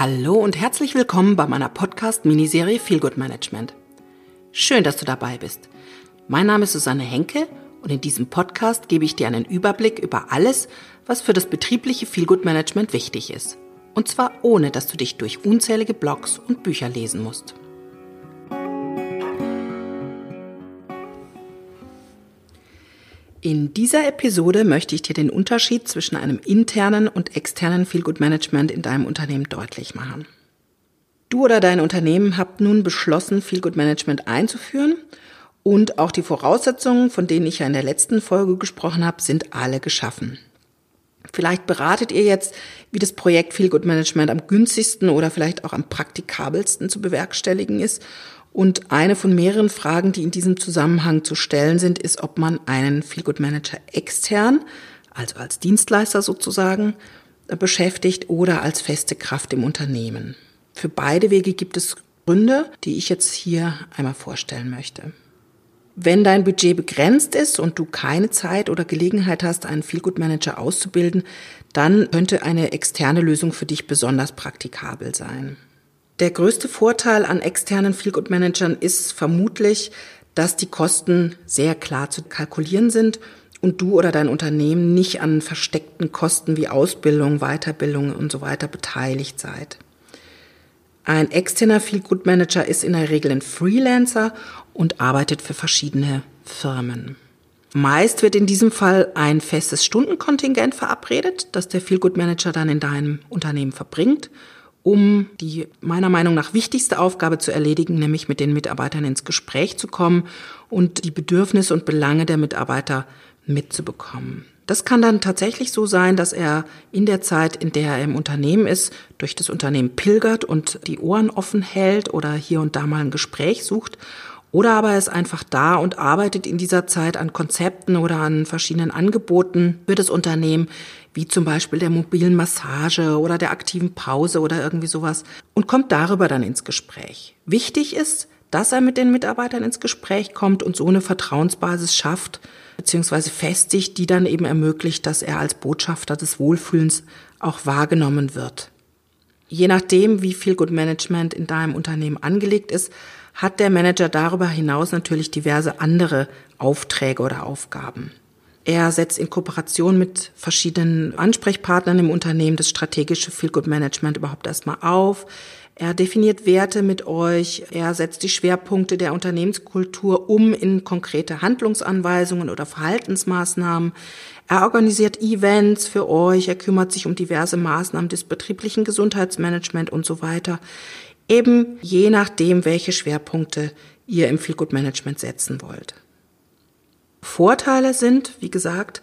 Hallo und herzlich willkommen bei meiner Podcast-Miniserie Feel Good Management. Schön, dass du dabei bist. Mein Name ist Susanne Henke und in diesem Podcast gebe ich dir einen Überblick über alles, was für das betriebliche Feel Good Management wichtig ist. Und zwar ohne, dass du dich durch unzählige Blogs und Bücher lesen musst. In dieser Episode möchte ich dir den Unterschied zwischen einem internen und externen Feelgood Management in deinem Unternehmen deutlich machen. Du oder dein Unternehmen habt nun beschlossen, Feelgood Management einzuführen und auch die Voraussetzungen, von denen ich ja in der letzten Folge gesprochen habe, sind alle geschaffen. Vielleicht beratet ihr jetzt, wie das Projekt Feelgood Management am günstigsten oder vielleicht auch am praktikabelsten zu bewerkstelligen ist und eine von mehreren Fragen, die in diesem Zusammenhang zu stellen sind, ist, ob man einen Feelgood Manager extern, also als Dienstleister sozusagen, beschäftigt oder als feste Kraft im Unternehmen. Für beide Wege gibt es Gründe, die ich jetzt hier einmal vorstellen möchte. Wenn dein Budget begrenzt ist und du keine Zeit oder Gelegenheit hast, einen Feelgood Manager auszubilden, dann könnte eine externe Lösung für dich besonders praktikabel sein. Der größte Vorteil an externen Feelgood Managern ist vermutlich, dass die Kosten sehr klar zu kalkulieren sind und du oder dein Unternehmen nicht an versteckten Kosten wie Ausbildung, Weiterbildung und so weiter beteiligt seid. Ein externer Feelgood Manager ist in der Regel ein Freelancer und arbeitet für verschiedene Firmen. Meist wird in diesem Fall ein festes Stundenkontingent verabredet, das der Feelgood Manager dann in deinem Unternehmen verbringt um die meiner Meinung nach wichtigste Aufgabe zu erledigen, nämlich mit den Mitarbeitern ins Gespräch zu kommen und die Bedürfnisse und Belange der Mitarbeiter mitzubekommen. Das kann dann tatsächlich so sein, dass er in der Zeit, in der er im Unternehmen ist, durch das Unternehmen pilgert und die Ohren offen hält oder hier und da mal ein Gespräch sucht. Oder aber er ist einfach da und arbeitet in dieser Zeit an Konzepten oder an verschiedenen Angeboten für das Unternehmen, wie zum Beispiel der mobilen Massage oder der aktiven Pause oder irgendwie sowas und kommt darüber dann ins Gespräch. Wichtig ist, dass er mit den Mitarbeitern ins Gespräch kommt und so eine Vertrauensbasis schafft, beziehungsweise festigt, die dann eben ermöglicht, dass er als Botschafter des Wohlfühlens auch wahrgenommen wird. Je nachdem, wie viel Good Management in deinem Unternehmen angelegt ist, hat der Manager darüber hinaus natürlich diverse andere Aufträge oder Aufgaben. Er setzt in Kooperation mit verschiedenen Ansprechpartnern im Unternehmen das strategische Feel Good Management überhaupt erstmal auf. Er definiert Werte mit euch. Er setzt die Schwerpunkte der Unternehmenskultur um in konkrete Handlungsanweisungen oder Verhaltensmaßnahmen. Er organisiert Events für euch. Er kümmert sich um diverse Maßnahmen des betrieblichen Gesundheitsmanagements und so weiter. Eben je nachdem, welche Schwerpunkte ihr im Feel Good Management setzen wollt. Vorteile sind, wie gesagt,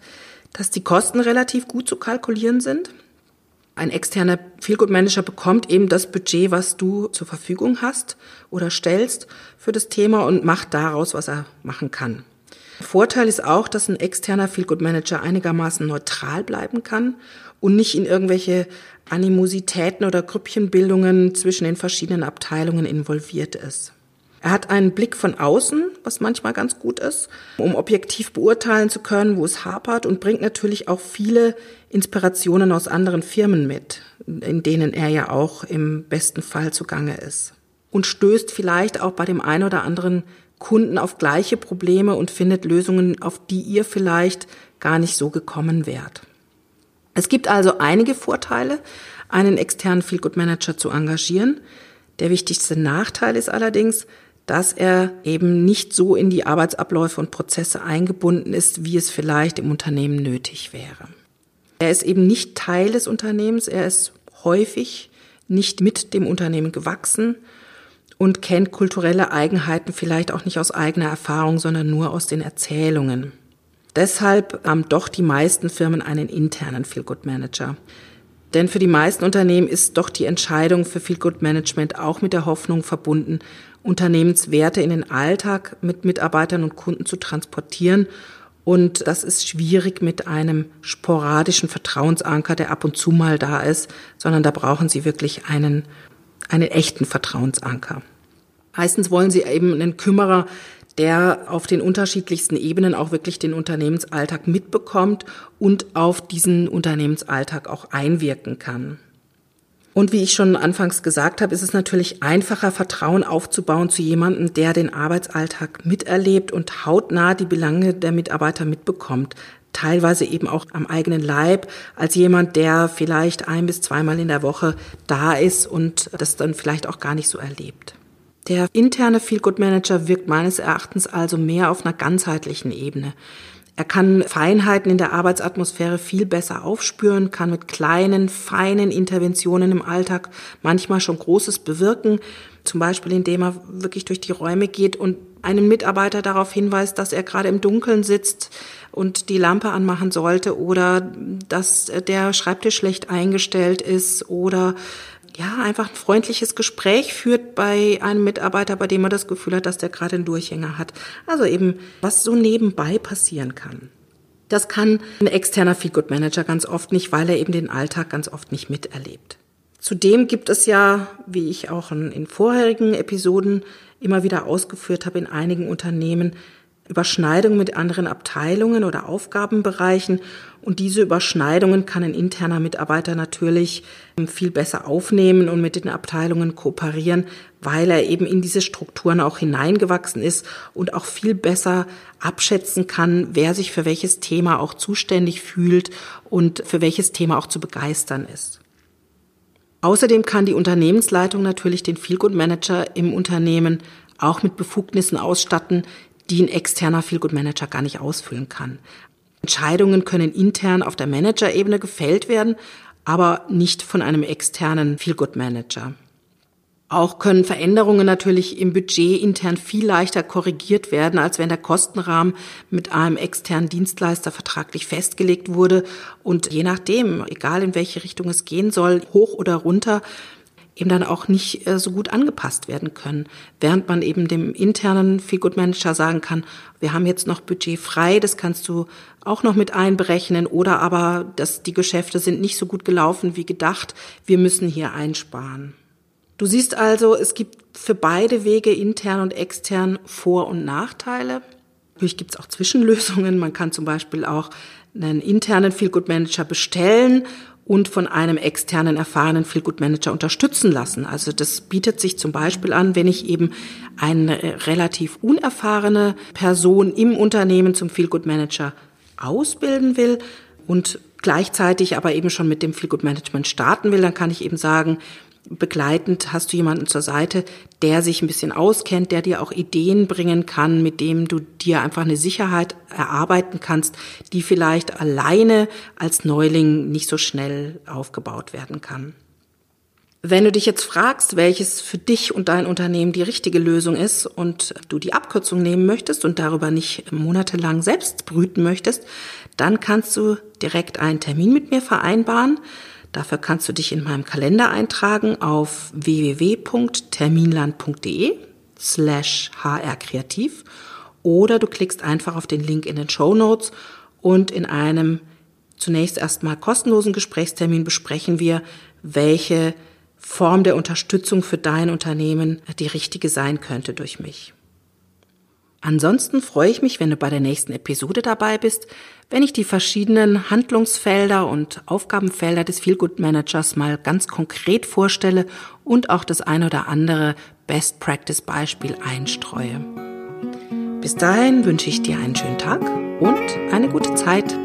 dass die Kosten relativ gut zu kalkulieren sind. Ein externer Feelgood Manager bekommt eben das Budget, was du zur Verfügung hast oder stellst für das Thema und macht daraus, was er machen kann. Vorteil ist auch, dass ein externer Feelgood Manager einigermaßen neutral bleiben kann und nicht in irgendwelche Animositäten oder Grüppchenbildungen zwischen den verschiedenen Abteilungen involviert ist. Er hat einen Blick von außen, was manchmal ganz gut ist, um objektiv beurteilen zu können, wo es hapert und bringt natürlich auch viele Inspirationen aus anderen Firmen mit, in denen er ja auch im besten Fall zugange ist. Und stößt vielleicht auch bei dem einen oder anderen Kunden auf gleiche Probleme und findet Lösungen, auf die ihr vielleicht gar nicht so gekommen wärt. Es gibt also einige Vorteile, einen externen Feelgood Manager zu engagieren. Der wichtigste Nachteil ist allerdings, dass er eben nicht so in die Arbeitsabläufe und Prozesse eingebunden ist, wie es vielleicht im Unternehmen nötig wäre. Er ist eben nicht Teil des Unternehmens, er ist häufig nicht mit dem Unternehmen gewachsen und kennt kulturelle Eigenheiten vielleicht auch nicht aus eigener Erfahrung, sondern nur aus den Erzählungen. Deshalb haben doch die meisten Firmen einen internen Feel-Good Manager. Denn für die meisten Unternehmen ist doch die Entscheidung für Feel-Good Management auch mit der Hoffnung verbunden, Unternehmenswerte in den Alltag mit Mitarbeitern und Kunden zu transportieren. Und das ist schwierig mit einem sporadischen Vertrauensanker, der ab und zu mal da ist, sondern da brauchen Sie wirklich einen, einen echten Vertrauensanker. Meistens wollen Sie eben einen Kümmerer, der auf den unterschiedlichsten Ebenen auch wirklich den Unternehmensalltag mitbekommt und auf diesen Unternehmensalltag auch einwirken kann. Und wie ich schon anfangs gesagt habe, ist es natürlich einfacher, Vertrauen aufzubauen zu jemandem, der den Arbeitsalltag miterlebt und hautnah die Belange der Mitarbeiter mitbekommt. Teilweise eben auch am eigenen Leib, als jemand, der vielleicht ein bis zweimal in der Woche da ist und das dann vielleicht auch gar nicht so erlebt. Der interne Feel Good Manager wirkt meines Erachtens also mehr auf einer ganzheitlichen Ebene. Er kann Feinheiten in der Arbeitsatmosphäre viel besser aufspüren, kann mit kleinen, feinen Interventionen im Alltag manchmal schon Großes bewirken. Zum Beispiel, indem er wirklich durch die Räume geht und einen Mitarbeiter darauf hinweist, dass er gerade im Dunkeln sitzt und die Lampe anmachen sollte oder dass der Schreibtisch schlecht eingestellt ist oder ja, einfach ein freundliches Gespräch führt bei einem Mitarbeiter, bei dem man das Gefühl hat, dass der gerade einen Durchhänger hat. Also eben, was so nebenbei passieren kann. Das kann ein externer Feelgood Manager ganz oft nicht, weil er eben den Alltag ganz oft nicht miterlebt. Zudem gibt es ja, wie ich auch in vorherigen Episoden immer wieder ausgeführt habe, in einigen Unternehmen Überschneidungen mit anderen Abteilungen oder Aufgabenbereichen. Und diese Überschneidungen kann ein interner Mitarbeiter natürlich ähm, viel besser aufnehmen und mit den Abteilungen kooperieren, weil er eben in diese Strukturen auch hineingewachsen ist und auch viel besser abschätzen kann, wer sich für welches Thema auch zuständig fühlt und für welches Thema auch zu begeistern ist. Außerdem kann die Unternehmensleitung natürlich den Feelgood Manager im Unternehmen auch mit Befugnissen ausstatten, die ein externer Feelgood Manager gar nicht ausfüllen kann. Entscheidungen können intern auf der Managerebene gefällt werden, aber nicht von einem externen Feelgood Manager. Auch können Veränderungen natürlich im Budget intern viel leichter korrigiert werden, als wenn der Kostenrahmen mit einem externen Dienstleister vertraglich festgelegt wurde und je nachdem, egal in welche Richtung es gehen soll, hoch oder runter, eben dann auch nicht äh, so gut angepasst werden können. Während man eben dem internen Feel Good Manager sagen kann, wir haben jetzt noch Budget frei, das kannst du auch noch mit einberechnen oder aber, dass die Geschäfte sind nicht so gut gelaufen wie gedacht, wir müssen hier einsparen. Du siehst also, es gibt für beide Wege, intern und extern, Vor- und Nachteile. Natürlich gibt es auch Zwischenlösungen. Man kann zum Beispiel auch einen internen Feel Good Manager bestellen und von einem externen erfahrenen Feelgood Manager unterstützen lassen. Also das bietet sich zum Beispiel an, wenn ich eben eine relativ unerfahrene Person im Unternehmen zum Feelgood Manager ausbilden will und gleichzeitig aber eben schon mit dem Feelgood Management starten will, dann kann ich eben sagen, begleitend hast du jemanden zur Seite, der sich ein bisschen auskennt, der dir auch Ideen bringen kann, mit dem du dir einfach eine Sicherheit erarbeiten kannst, die vielleicht alleine als Neuling nicht so schnell aufgebaut werden kann. Wenn du dich jetzt fragst, welches für dich und dein Unternehmen die richtige Lösung ist und du die Abkürzung nehmen möchtest und darüber nicht monatelang selbst brüten möchtest, dann kannst du direkt einen Termin mit mir vereinbaren. Dafür kannst du dich in meinem Kalender eintragen auf www.terminland.de slash hrkreativ oder du klickst einfach auf den Link in den Show Notes und in einem zunächst erstmal kostenlosen Gesprächstermin besprechen wir, welche Form der Unterstützung für dein Unternehmen die richtige sein könnte durch mich. Ansonsten freue ich mich, wenn du bei der nächsten Episode dabei bist, wenn ich die verschiedenen Handlungsfelder und Aufgabenfelder des Feelgood Managers mal ganz konkret vorstelle und auch das ein oder andere Best Practice Beispiel einstreue. Bis dahin wünsche ich dir einen schönen Tag und eine gute Zeit.